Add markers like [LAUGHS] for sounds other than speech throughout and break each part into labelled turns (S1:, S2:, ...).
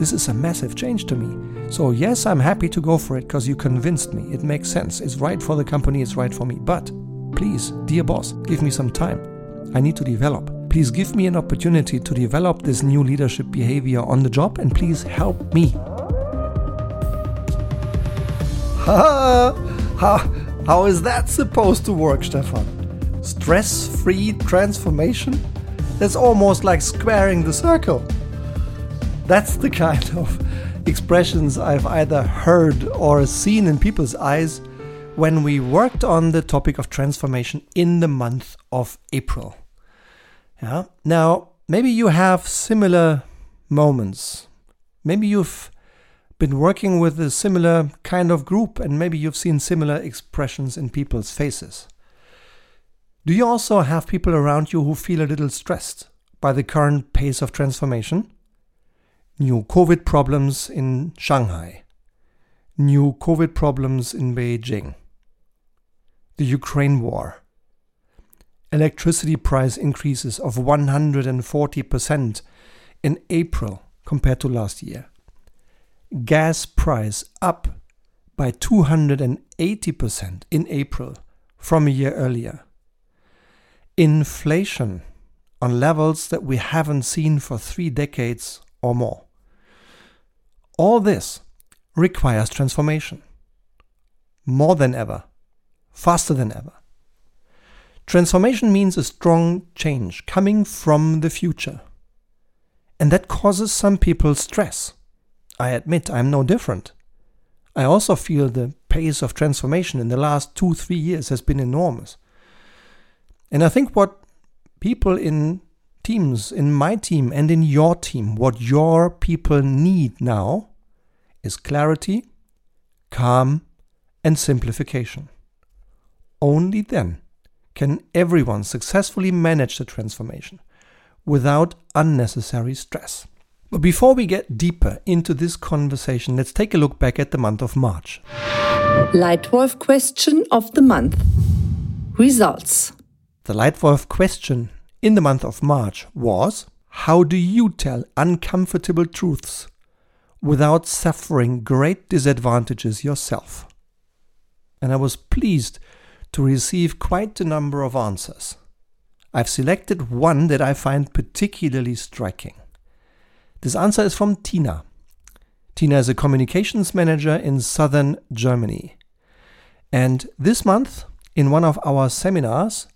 S1: this is a massive change to me. So, yes, I'm happy to go for it because you convinced me. It makes sense. It's right for the company, it's right for me. But please, dear boss, give me some time. I need to develop. Please give me an opportunity to develop this new leadership behavior on the job and please help me. [LAUGHS] how, how is that supposed to work, Stefan? Stress free transformation? That's almost like squaring the circle. That's the kind [LAUGHS] of expressions I've either heard or seen in people's eyes when we worked on the topic of transformation in the month of April. Yeah. Now, maybe you have similar moments. Maybe you've been working with a similar kind of group and maybe you've seen similar expressions in people's faces. Do you also have people around you who feel a little stressed by the current pace of transformation? New COVID problems in Shanghai, new COVID problems in Beijing, the Ukraine war, electricity price increases of 140% in April compared to last year, gas price up by 280% in April from a year earlier. Inflation on levels that we haven't seen for three decades or more. All this requires transformation. More than ever, faster than ever. Transformation means a strong change coming from the future. And that causes some people stress. I admit I'm no different. I also feel the pace of transformation in the last two, three years has been enormous. And I think what people in teams, in my team and in your team, what your people need now is clarity, calm, and simplification. Only then can everyone successfully manage the transformation without unnecessary stress. But before we get deeper into this conversation, let's take a look back at the month of March.
S2: Leitwolf question of the month Results.
S1: The Leitwolf question in the month of March was How do you tell uncomfortable truths without suffering great disadvantages yourself? And I was pleased to receive quite a number of answers. I've selected one that I find particularly striking. This answer is from Tina. Tina is a communications manager in southern Germany. And this month, in one of our seminars,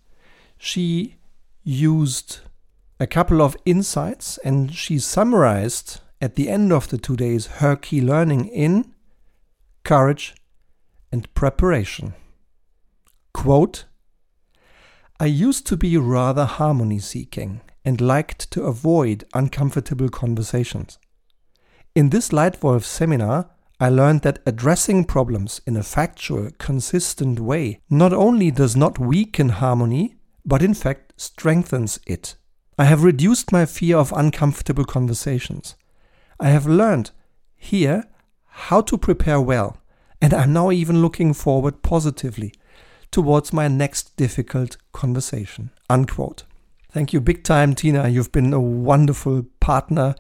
S1: she used a couple of insights and she summarized at the end of the two days her key learning in courage and preparation. Quote I used to be rather harmony seeking and liked to avoid uncomfortable conversations. In this Leitwolf seminar, I learned that addressing problems in a factual, consistent way not only does not weaken harmony, but in fact strengthens it. I have reduced my fear of uncomfortable conversations. I have learned here how to prepare well, and I'm now even looking forward positively towards my next difficult conversation. Unquote. Thank you big time, Tina. You've been a wonderful partner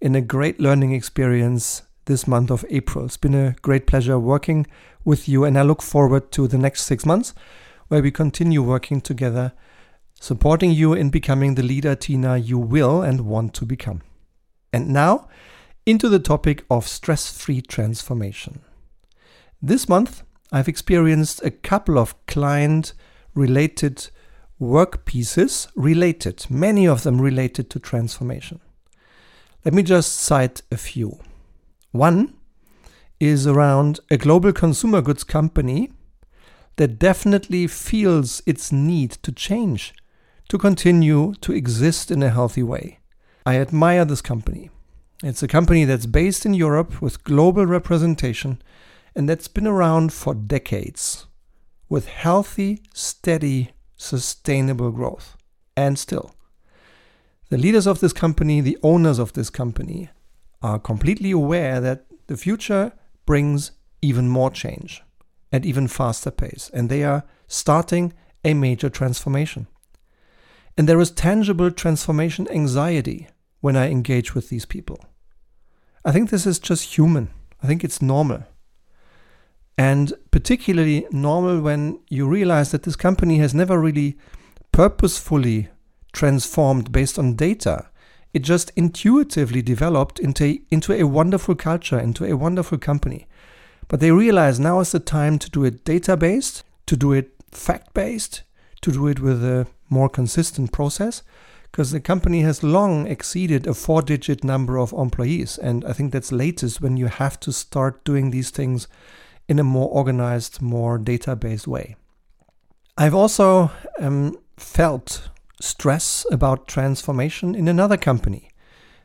S1: in a great learning experience this month of April. It's been a great pleasure working with you, and I look forward to the next six months where we continue working together supporting you in becoming the leader, Tina, you will and want to become. And now, into the topic of stress free transformation. This month, I've experienced a couple of client related work pieces related, many of them related to transformation. Let me just cite a few. One is around a global consumer goods company that definitely feels its need to change to continue to exist in a healthy way. I admire this company. It's a company that's based in Europe with global representation and that's been around for decades with healthy, steady, sustainable growth. And still, the leaders of this company, the owners of this company, are completely aware that the future brings even more change at even faster pace, and they are starting a major transformation. And there is tangible transformation anxiety when I engage with these people. I think this is just human. I think it's normal. And particularly normal when you realize that this company has never really purposefully transformed based on data. It just intuitively developed into, into a wonderful culture, into a wonderful company. But they realize now is the time to do it data based, to do it fact based, to do it with a more consistent process, because the company has long exceeded a four digit number of employees. And I think that's latest when you have to start doing these things in a more organized, more database way. I've also um, felt stress about transformation in another company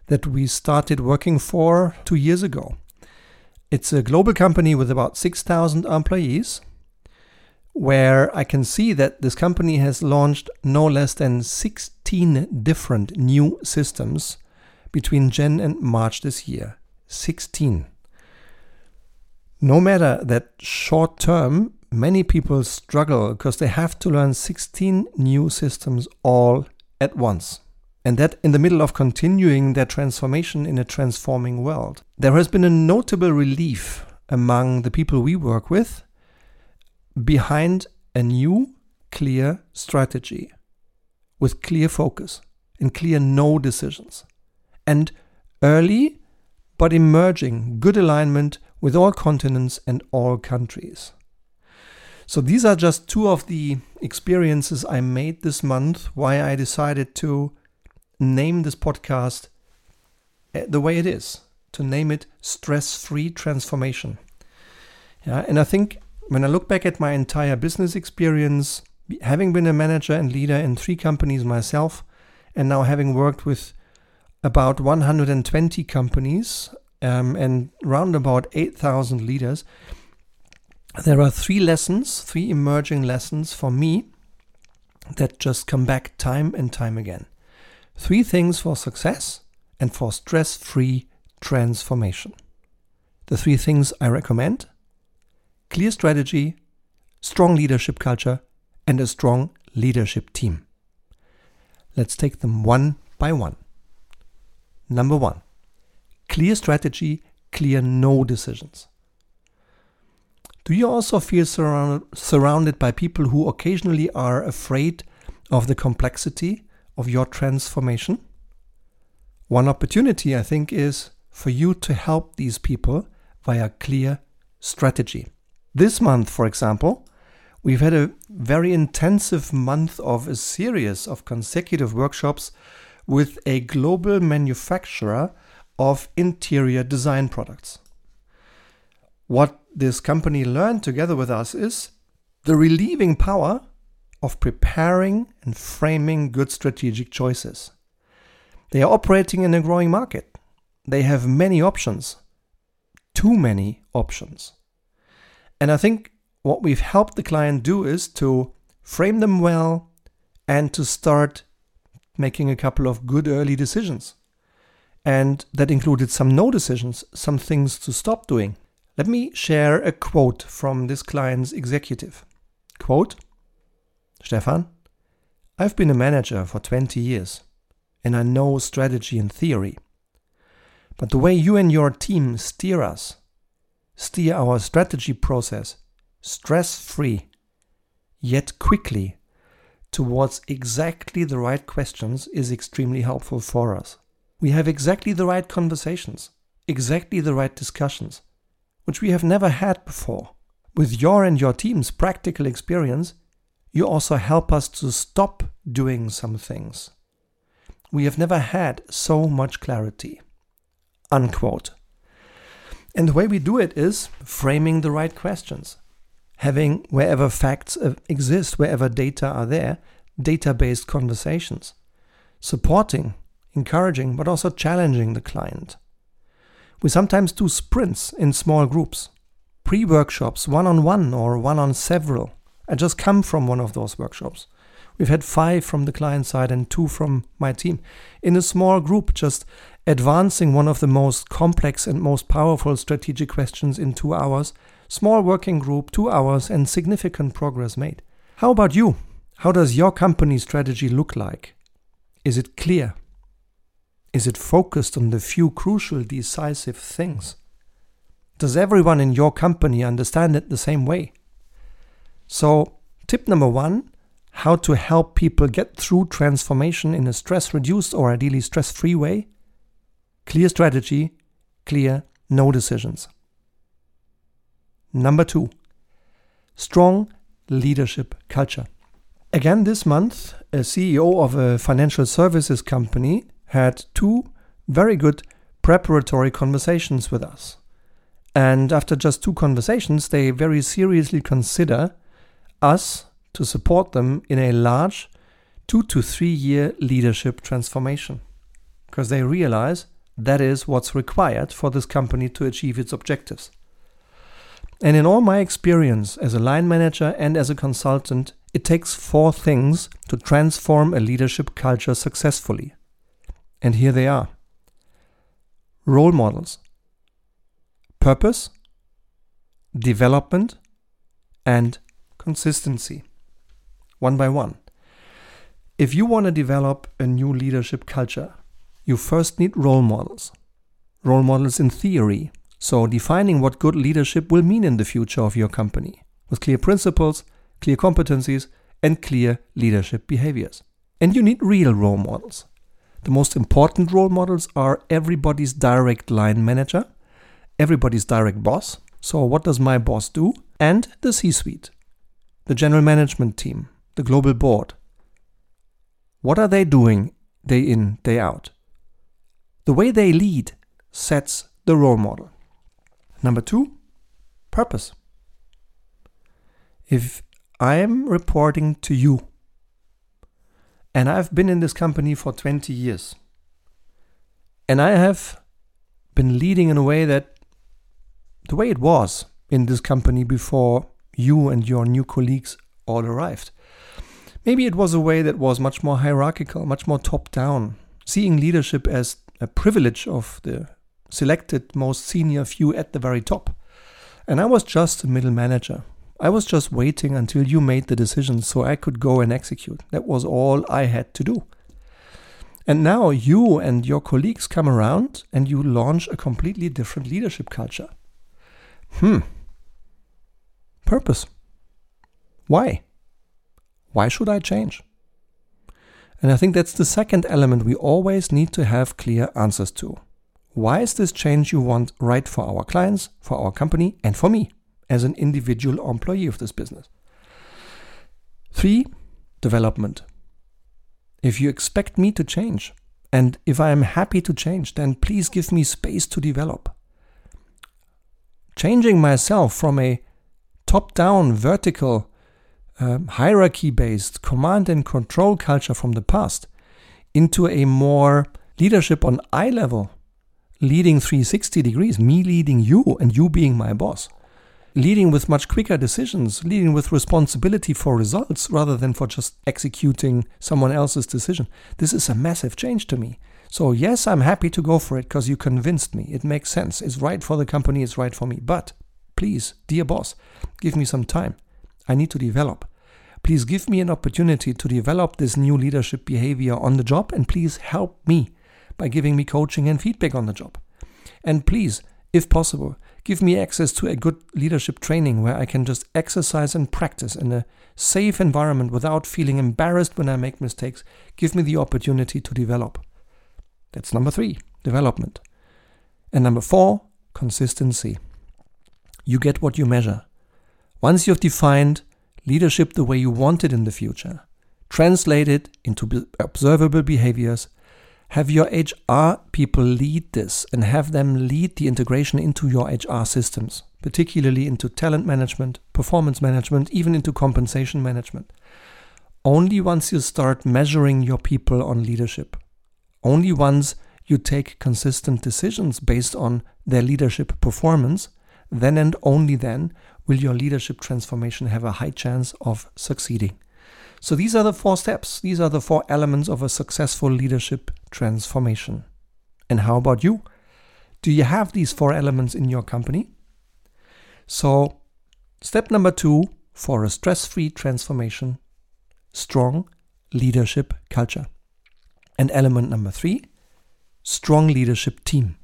S1: that we started working for two years ago. It's a global company with about 6,000 employees, where I can see that this company has launched no less than 16 different new systems between Jan and March this year. 16. No matter that short term, many people struggle because they have to learn 16 new systems all at once. And that in the middle of continuing their transformation in a transforming world. There has been a notable relief among the people we work with behind a new, clear strategy with clear focus and clear no decisions. And early but emerging good alignment with all continents and all countries. So these are just two of the experiences I made this month, why I decided to name this podcast eh, the way it is, to name it stress free transformation. Yeah, and I think when I look back at my entire business experience, having been a manager and leader in three companies myself, and now having worked with about 120 companies um, and round about 8,000 leaders, there are three lessons, three emerging lessons for me that just come back time and time again. Three things for success and for stress free transformation. The three things I recommend clear strategy, strong leadership culture, and a strong leadership team. Let's take them one by one. Number one Clear strategy, clear no decisions. Do you also feel surround, surrounded by people who occasionally are afraid of the complexity of your transformation? One opportunity, I think, is for you to help these people via clear strategy. This month, for example, we've had a very intensive month of a series of consecutive workshops with a global manufacturer of interior design products. What this company learned together with us is the relieving power of preparing and framing good strategic choices. They are operating in a growing market. They have many options, too many options. And I think what we've helped the client do is to frame them well and to start making a couple of good early decisions. And that included some no decisions, some things to stop doing. Let me share a quote from this client's executive. Quote Stefan, I've been a manager for 20 years and I know strategy and theory. But the way you and your team steer us, steer our strategy process stress free, yet quickly, towards exactly the right questions is extremely helpful for us we have exactly the right conversations, exactly the right discussions, which we have never had before. With your and your team's practical experience, you also help us to stop doing some things. We have never had so much clarity. Unquote. And the way we do it is framing the right questions, having wherever facts uh, exist, wherever data are there, data based conversations, supporting encouraging but also challenging the client. We sometimes do sprints in small groups, pre workshops, one on one or one on several. I just come from one of those workshops. We've had five from the client side and two from my team in a small group, just advancing one of the most complex and most powerful strategic questions in two hours. Small working group, two hours, and significant progress made. How about you? How does your company strategy look like? Is it clear? Is it focused on the few crucial, decisive things? Does everyone in your company understand it the same way? So, tip number one how to help people get through transformation in a stress reduced or ideally stress free way. Clear strategy, clear no decisions. Number two, strong leadership culture. Again, this month, a CEO of a financial services company had two very good preparatory conversations with us. And after just two conversations, they very seriously consider us to support them in a large two to three year leadership transformation. Because they realize that is what's required for this company to achieve its objectives. And in all my experience as a line manager and as a consultant, it takes four things to transform a leadership culture successfully. And here they are role models, purpose, development, and consistency one by one. If you want to develop a new leadership culture, you first need role models. Role models in theory, so defining what good leadership will mean in the future of your company, with clear principles, clear competencies, and clear leadership behaviors. And you need real role models. The most important role models are everybody's direct line manager, everybody's direct boss. So, what does my boss do? And the C suite, the general management team, the global board. What are they doing day in, day out? The way they lead sets the role model. Number two, purpose. If I am reporting to you, and I've been in this company for 20 years, and I have been leading in a way that the way it was in this company before you and your new colleagues all arrived. Maybe it was a way that was much more hierarchical, much more top down, seeing leadership as a privilege of the selected most senior few at the very top. And I was just a middle manager. I was just waiting until you made the decision so I could go and execute. That was all I had to do. And now you and your colleagues come around and you launch a completely different leadership culture. Hmm. Purpose. Why? Why should I change? And I think that's the second element we always need to have clear answers to. Why is this change you want right for our clients, for our company, and for me as an individual employee of this business? Three, development. If you expect me to change, and if I am happy to change, then please give me space to develop. Changing myself from a top down vertical hierarchy based command and control culture from the past into a more leadership on eye level, leading 360 degrees, me leading you and you being my boss, leading with much quicker decisions, leading with responsibility for results rather than for just executing someone else's decision. This is a massive change to me. So, yes, I'm happy to go for it because you convinced me. It makes sense. It's right for the company, it's right for me. But please, dear boss, give me some time. I need to develop. Please give me an opportunity to develop this new leadership behavior on the job and please help me by giving me coaching and feedback on the job. And please, if possible, give me access to a good leadership training where I can just exercise and practice in a safe environment without feeling embarrassed when I make mistakes. Give me the opportunity to develop. That's number three, development. And number four, consistency. You get what you measure. Once you've defined leadership the way you want it in the future, translate it into observable behaviors, have your HR people lead this and have them lead the integration into your HR systems, particularly into talent management, performance management, even into compensation management. Only once you start measuring your people on leadership, only once you take consistent decisions based on their leadership performance, then and only then will your leadership transformation have a high chance of succeeding. So these are the four steps. These are the four elements of a successful leadership transformation. And how about you? Do you have these four elements in your company? So, step number two for a stress free transformation strong leadership culture. And element number three strong leadership team.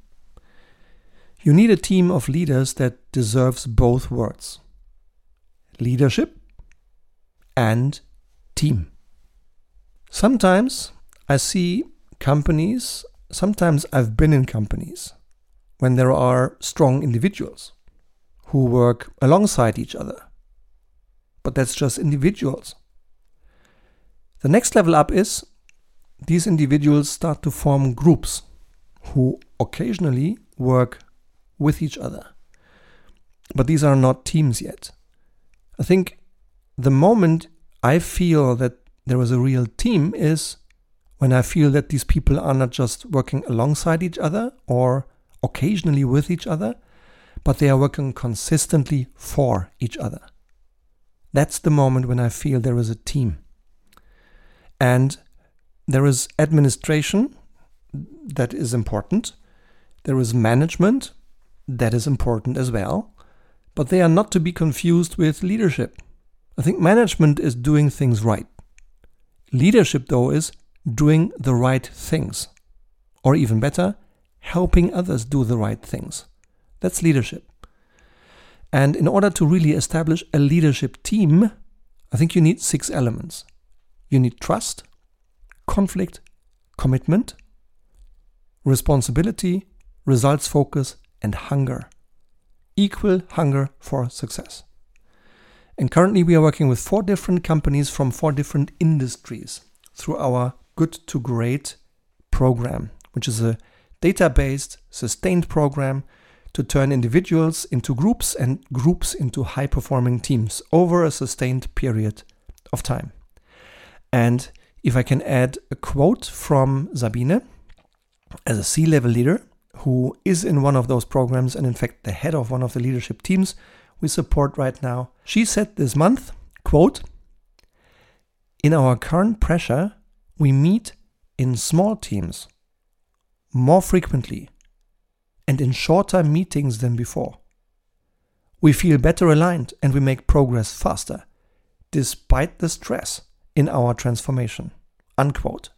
S1: You need a team of leaders that deserves both words leadership and team. Sometimes I see companies, sometimes I've been in companies when there are strong individuals who work alongside each other. But that's just individuals. The next level up is these individuals start to form groups who occasionally work with each other. But these are not teams yet. I think the moment I feel that there is a real team is when I feel that these people are not just working alongside each other or occasionally with each other, but they are working consistently for each other. That's the moment when I feel there is a team. And there is administration that is important. There is management that is important as well. But they are not to be confused with leadership. I think management is doing things right. Leadership, though, is doing the right things. Or even better, helping others do the right things. That's leadership. And in order to really establish a leadership team, I think you need six elements. You need trust, conflict, commitment, responsibility, results focus, and hunger. Equal hunger for success. And currently, we are working with four different companies from four different industries through our Good to Great program, which is a data based, sustained program to turn individuals into groups and groups into high performing teams over a sustained period of time. And if I can add a quote from Sabine as a C level leader who is in one of those programs and, in fact, the head of one of the leadership teams we support right now, she said this month, quote, In our current pressure, we meet in small teams more frequently and in shorter meetings than before. We feel better aligned and we make progress faster, despite the stress in our transformation. Unquote.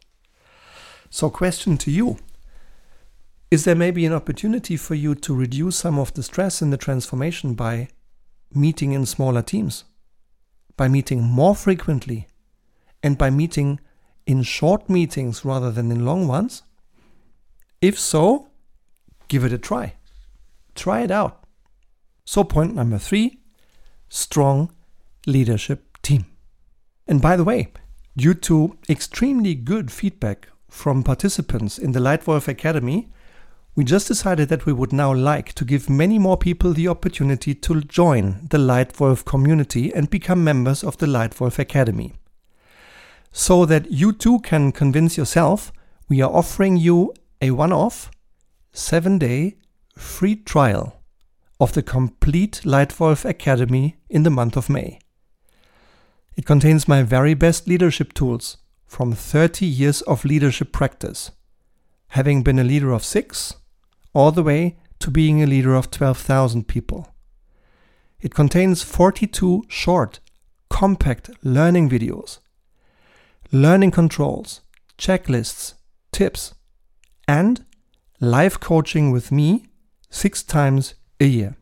S1: So, question to you Is there maybe an opportunity for you to reduce some of the stress in the transformation by meeting in smaller teams, by meeting more frequently, and by meeting in short meetings rather than in long ones? If so, give it a try. Try it out. So, point number three strong leadership team. And by the way, due to extremely good feedback from participants in the Leitwolf Academy, we just decided that we would now like to give many more people the opportunity to join the Leitwolf community and become members of the Leitwolf Academy. So that you too can convince yourself, we are offering you a one off, seven day free trial of the complete Leitwolf Academy in the month of May. It contains my very best leadership tools from 30 years of leadership practice, having been a leader of six, all the way to being a leader of 12,000 people. It contains 42 short, compact learning videos, learning controls, checklists, tips, and live coaching with me six times a year.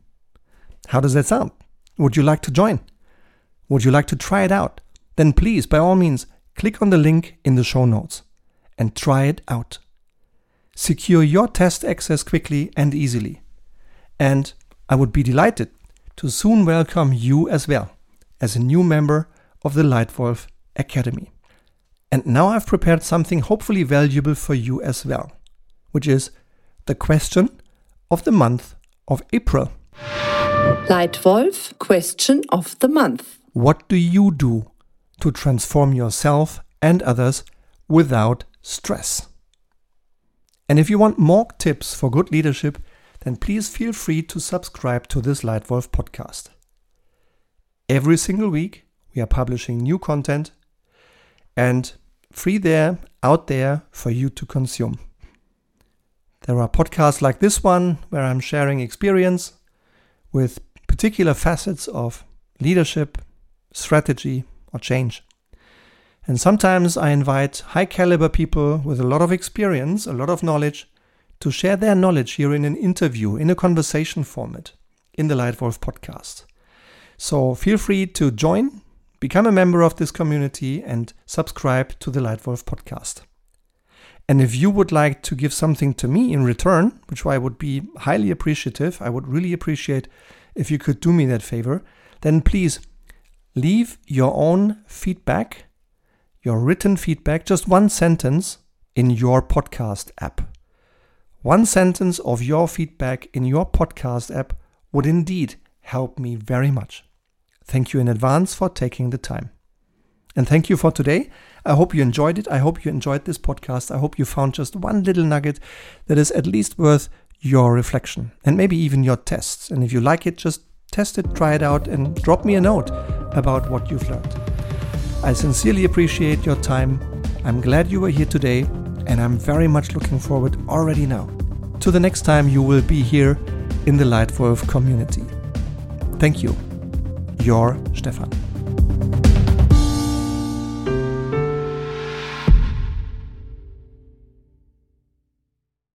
S1: How does that sound? Would you like to join? Would you like to try it out? Then please, by all means, click on the link in the show notes and try it out. Secure your test access quickly and easily. And I would be delighted to soon welcome you as well as a new member of the Leitwolf Academy. And now I've prepared something hopefully valuable for you as well which is the question of the month of April.
S2: Leitwolf question of the month.
S1: What do you do to transform yourself and others without stress? And if you want more tips for good leadership, then please feel free to subscribe to this Leitwolf podcast. Every single week, we are publishing new content and free there, out there for you to consume. There are podcasts like this one where I'm sharing experience with particular facets of leadership, strategy, or change. And sometimes I invite high caliber people with a lot of experience, a lot of knowledge to share their knowledge here in an interview, in a conversation format, in the Leitwolf podcast. So feel free to join, become a member of this community, and subscribe to the Leitwolf podcast. And if you would like to give something to me in return, which I would be highly appreciative, I would really appreciate if you could do me that favor, then please leave your own feedback, your written feedback, just one sentence in your podcast app. One sentence of your feedback in your podcast app would indeed help me very much. Thank you in advance for taking the time. And thank you for today. I hope you enjoyed it. I hope you enjoyed this podcast. I hope you found just one little nugget that is at least worth your reflection and maybe even your tests. And if you like it, just test it, try it out, and drop me a note about what you've learned. I sincerely appreciate your time. I'm glad you were here today, and I'm very much looking forward already now to the next time you will be here in the Leitwolf community. Thank you. Your Stefan.